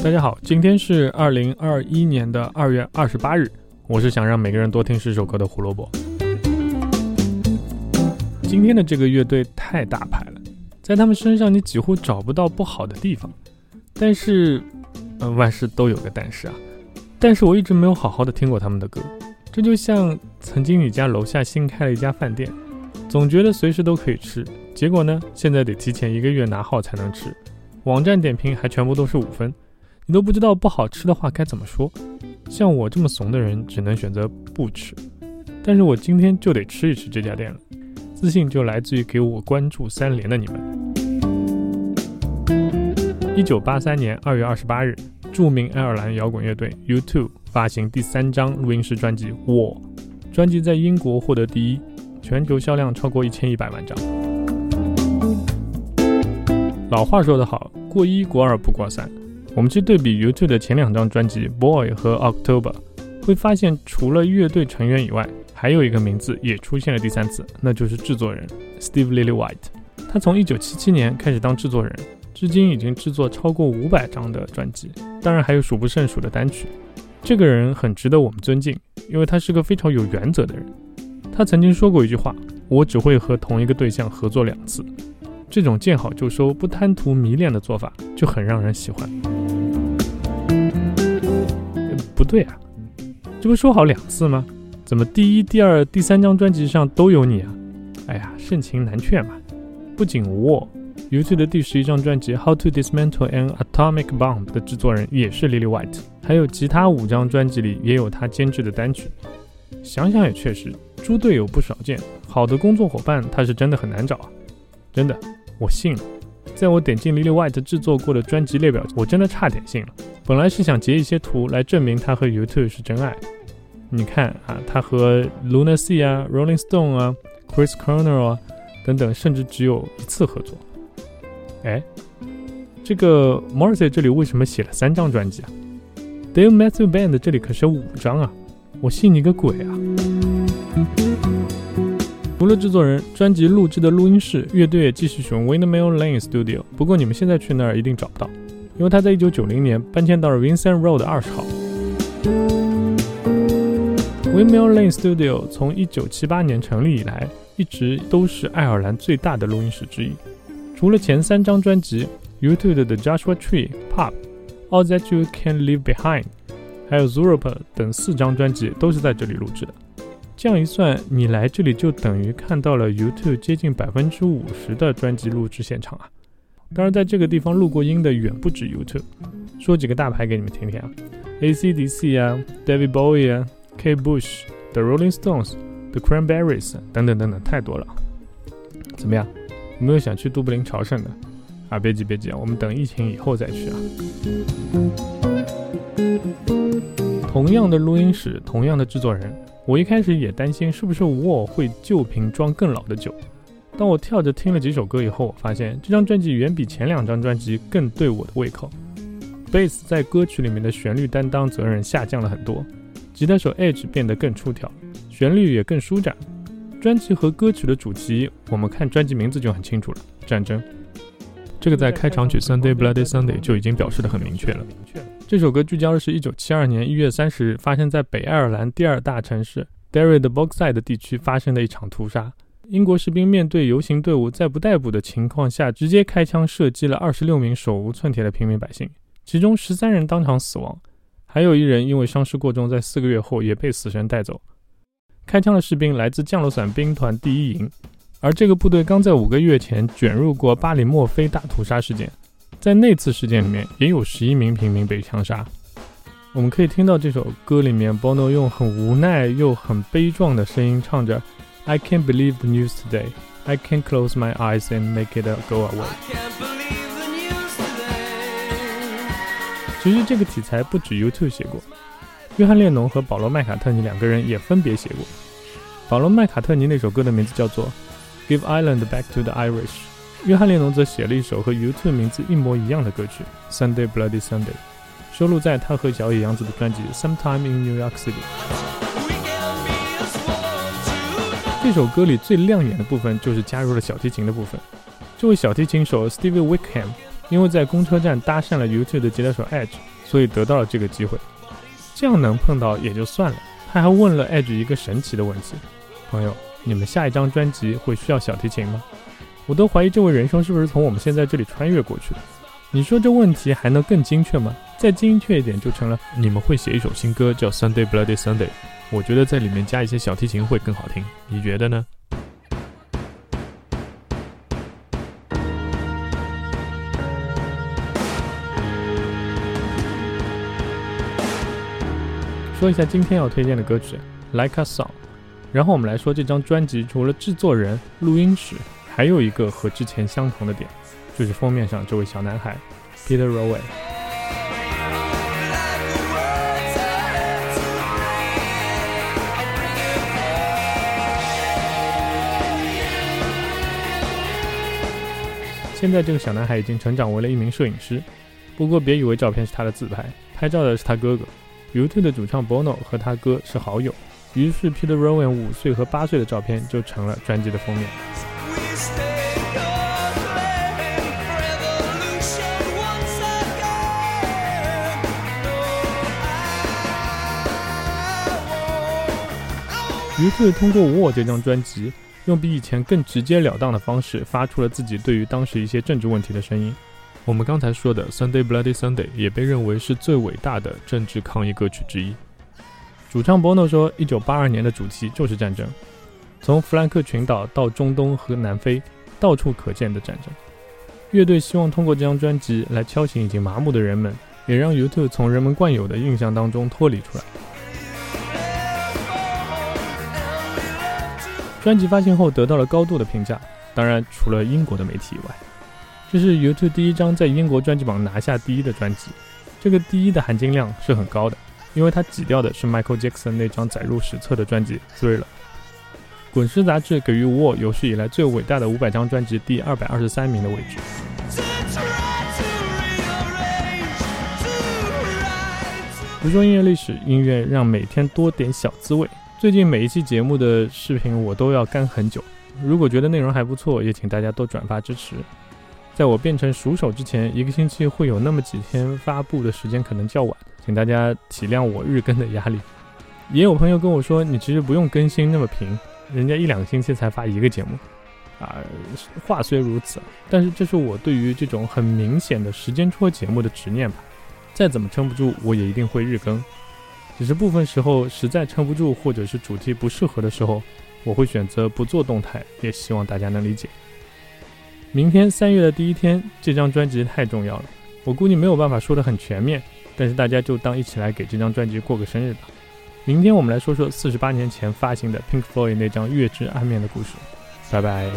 大家好，今天是二零二一年的二月二十八日。我是想让每个人多听十首歌的胡萝卜。今天的这个乐队太大牌了，在他们身上你几乎找不到不好的地方。但是，呃，万事都有个但是啊。但是我一直没有好好的听过他们的歌。这就像曾经你家楼下新开了一家饭店，总觉得随时都可以吃，结果呢，现在得提前一个月拿号才能吃，网站点评还全部都是五分。你都不知道不好吃的话该怎么说，像我这么怂的人只能选择不吃，但是我今天就得吃一吃这家店了，自信就来自于给我关注三连的你们。一九八三年二月二十八日，著名爱尔兰摇滚乐队 U2 发行第三张录音室专辑《我》，专辑在英国获得第一，全球销量超过一千一百万张。老话说得好，过一过二不过三。我们去对比 U2 的前两张专辑《Boy》和《October》，会发现除了乐队成员以外，还有一个名字也出现了第三次，那就是制作人 Steve Lillywhite。他从1977年开始当制作人，至今已经制作超过500张的专辑，当然还有数不胜数的单曲。这个人很值得我们尊敬，因为他是个非常有原则的人。他曾经说过一句话：“我只会和同一个对象合作两次。”这种见好就收、不贪图迷恋的做法，就很让人喜欢。对啊，这不说好两次吗？怎么第一、第二、第三张专辑上都有你啊？哎呀，盛情难却嘛。不仅我，U2 的第十一张专辑《How to Dismantle an Atomic Bomb》的制作人也是 Lillywhite，还有其他五张专辑里也有他监制的单曲。想想也确实，猪队友不少见，好的工作伙伴他是真的很难找啊！真的，我信了。在我点进 Lily White 制作过的专辑列表，我真的差点信了。本来是想截一些图来证明他和 YouTube 是真爱。你看啊，他和 Lunacy 啊、Rolling Stone 啊、Chris Cornell 啊等等，甚至只有一次合作。哎，这个 Morrissey 这里为什么写了三张专辑啊？Dave Matthews Band 这里可是有五张啊！我信你个鬼啊！除了制作人，专辑录制的录音室，乐队也继续使用 Windmill Lane Studio。不过你们现在去那儿一定找不到。因为他在一九九零年搬迁到了 Vincent Road 二十号。Windmill Lane Studio 从一九七八年成立以来，一直都是爱尔兰最大的录音室之一。除了前三张专辑，U2 的 The 的 Joshua Tree、Pop、All That You Can Leave Behind，还有 z u r o p 等四张专辑都是在这里录制的。这样一算，你来这里就等于看到了 YouTube 接近百分之五十的专辑录制现场啊！当然，在这个地方录过音的远不止 YouTube。说几个大牌给你们听听啊，AC/DC 啊，David Bowie 啊，K. Bush，The Rolling Stones，The Cranberries 等等等等，太多了。怎么样？有没有想去都柏林朝圣的？啊，别急别急，我们等疫情以后再去啊。同样的录音室，同样的制作人，我一开始也担心是不是我会旧瓶装更老的酒。当我跳着听了几首歌以后，我发现这张专辑远比前两张专辑更对我的胃口。贝斯在歌曲里面的旋律担当责任下降了很多，吉他手 Edge 变得更出挑，旋律也更舒展。专辑和歌曲的主题，我们看专辑名字就很清楚了：战争。这个在开场曲《Sunday Bloody Sunday》就已经表示的很明确了。这首歌聚焦的是一九七二年一月三十日发生在北爱尔兰第二大城市 Derry 的 Bogside 地区发生的一场屠杀。英国士兵面对游行队伍在不逮捕的情况下，直接开枪射击了二十六名手无寸铁的平民百姓，其中十三人当场死亡，还有一人因为伤势过重，在四个月后也被死神带走。开枪的士兵来自降落伞兵团第一营，而这个部队刚在五个月前卷入过巴里莫菲大屠杀事件，在那次事件里面也有十一名平民被枪杀。我们可以听到这首歌里面，Bono 用很无奈又很悲壮的声音唱着。I can't believe the news today. I can't close my eyes and make it go away. 其实这个题材不止 YouTube 写过，约翰列侬和保罗麦卡特尼两个人也分别写过。保罗麦卡特尼那首歌的名字叫做《Give Ireland Back to the Irish》，约翰列侬则写了一首和 U2 名字一模一样的歌曲《Sunday Bloody Sunday》，收录在他和小野洋子的专辑《Sometime in New York City》。这首歌里最亮眼的部分就是加入了小提琴的部分。这位小提琴手 Stevie Wickham 因为在公车站搭讪了 U2 的吉他手 Edge，所以得到了这个机会。这样能碰到也就算了，他还问了 Edge 一个神奇的问题：朋友，你们下一张专辑会需要小提琴吗？我都怀疑这位仁兄是不是从我们现在这里穿越过去的。你说这问题还能更精确吗？再精确一点就成了你们会写一首新歌叫 Sunday Bloody Sunday，我觉得在里面加一些小提琴会更好听，你觉得呢？说一下今天要推荐的歌曲《Like a Song》，然后我们来说这张专辑除了制作人、录音室，还有一个和之前相同的点。就是封面上这位小男孩，Peter Rowan。现在这个小男孩已经成长为了一名摄影师，不过别以为照片是他的自拍，拍照的是他哥哥。YouTube 的主唱 Bono 和他哥是好友，于是 Peter Rowan 五岁和八岁的照片就成了专辑的封面。于是通过《War》这张专辑，用比以前更直截了当的方式，发出了自己对于当时一些政治问题的声音。我们刚才说的《Sunday Bloody Sunday》也被认为是最伟大的政治抗议歌曲之一。主唱 Bono 说：“1982 年的主题就是战争，从弗兰克群岛到中东和南非，到处可见的战争。”乐队希望通过这张专辑来敲醒已经麻木的人们，也让 Youtu 从人们惯有的印象当中脱离出来。专辑发行后得到了高度的评价，当然除了英国的媒体以外，这是 Youtu 第一张在英国专辑榜拿下第一的专辑。这个第一的含金量是很高的，因为它挤掉的是 Michael Jackson 那张载入史册的专辑《Three》了》。滚石杂志给予 War 有史以来最伟大的五百张专辑第二百二十三名的位置。不说音乐历史，音乐让每天多点小滋味。最近每一期节目的视频我都要干很久，如果觉得内容还不错，也请大家多转发支持。在我变成熟手之前，一个星期会有那么几天发布的时间可能较晚，请大家体谅我日更的压力。也有朋友跟我说，你其实不用更新那么频，人家一两个星期才发一个节目。啊，话虽如此，但是这是我对于这种很明显的时间戳节目的执念吧。再怎么撑不住，我也一定会日更。只是部分时候实在撑不住，或者是主题不适合的时候，我会选择不做动态，也希望大家能理解。明天三月的第一天，这张专辑太重要了，我估计没有办法说得很全面，但是大家就当一起来给这张专辑过个生日吧。明天我们来说说四十八年前发行的 Pink Floyd 那张月之暗面的故事。拜拜。